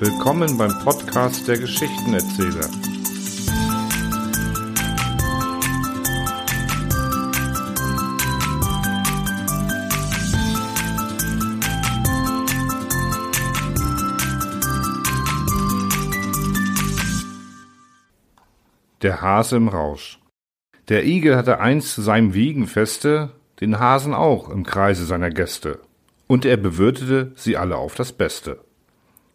Willkommen beim Podcast der Geschichtenerzähler. Der Hase im Rausch. Der Igel hatte einst zu seinem Wiegenfeste den Hasen auch im Kreise seiner Gäste, und er bewirtete sie alle auf das Beste.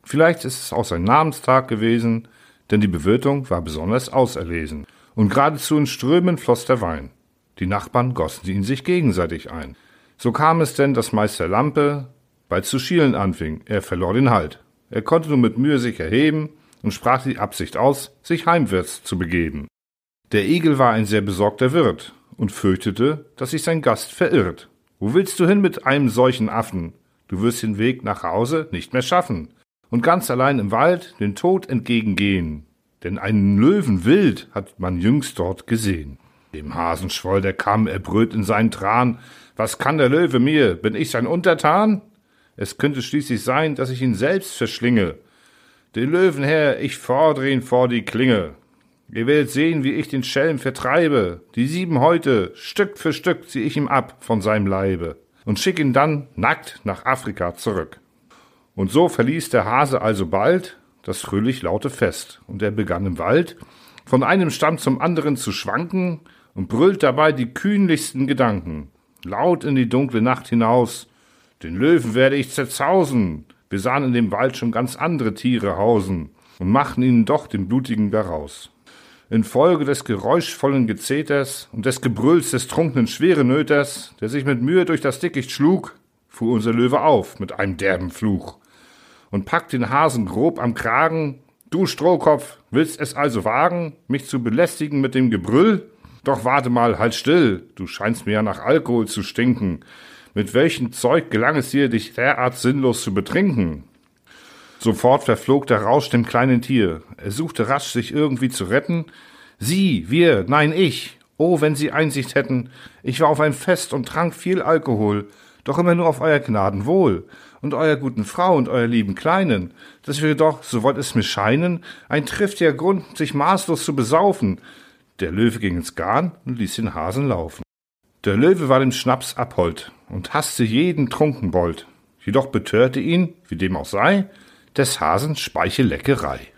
Vielleicht ist es auch sein Namenstag gewesen, denn die Bewirtung war besonders auserlesen, und geradezu in Strömen floss der Wein. Die Nachbarn gossen ihn sich gegenseitig ein. So kam es denn, dass Meister Lampe bald zu schielen anfing, er verlor den Halt. Er konnte nur mit Mühe sich erheben und sprach die Absicht aus, sich heimwärts zu begeben. Der Igel war ein sehr besorgter Wirt und fürchtete, dass sich sein Gast verirrt. Wo willst du hin mit einem solchen Affen? Du wirst den Weg nach Hause nicht mehr schaffen und ganz allein im Wald den Tod entgegengehen. Denn einen Löwen wild hat man jüngst dort gesehen. Dem Hasen schwoll der Kamm, er brüllt in seinen Tran. Was kann der Löwe mir? Bin ich sein Untertan? Es könnte schließlich sein, dass ich ihn selbst verschlinge. Den Löwen her, ich fordere ihn vor die Klinge. Ihr werdet sehen, wie ich den Schelm vertreibe. Die sieben Häute, Stück für Stück, zieh ich ihm ab von seinem Leibe und schick ihn dann nackt nach Afrika zurück. Und so verließ der Hase also bald das fröhlich laute Fest, und er begann im Wald von einem Stamm zum anderen zu schwanken und brüllt dabei die kühnlichsten Gedanken, laut in die dunkle Nacht hinaus. Den Löwen werde ich zerzausen. Wir sahen in dem Wald schon ganz andere Tiere hausen und machten ihnen doch den blutigen daraus. Infolge des geräuschvollen Gezeters und des Gebrülls des trunkenen Schwerenöters, der sich mit Mühe durch das Dickicht schlug, fuhr unser Löwe auf mit einem derben Fluch und packt den Hasen grob am Kragen. Du Strohkopf, willst es also wagen, mich zu belästigen mit dem Gebrüll? Doch warte mal, halt still, du scheinst mir ja nach Alkohol zu stinken. Mit welchem Zeug gelang es dir, dich derart sinnlos zu betrinken? Sofort verflog der Rausch dem kleinen Tier. Er suchte rasch, sich irgendwie zu retten. Sie, wir, nein, ich. Oh, wenn Sie Einsicht hätten. Ich war auf einem Fest und trank viel Alkohol doch immer nur auf euer Gnaden wohl und euer guten Frau und euer lieben Kleinen. Das wäre doch, so wollt es mir scheinen, ein triftiger Grund, sich maßlos zu besaufen. Der Löwe ging ins Garn und ließ den Hasen laufen. Der Löwe war dem Schnaps abhold und hasste jeden Trunkenbold, jedoch betörte ihn, wie dem auch sei, des Hasen Speichelleckerei.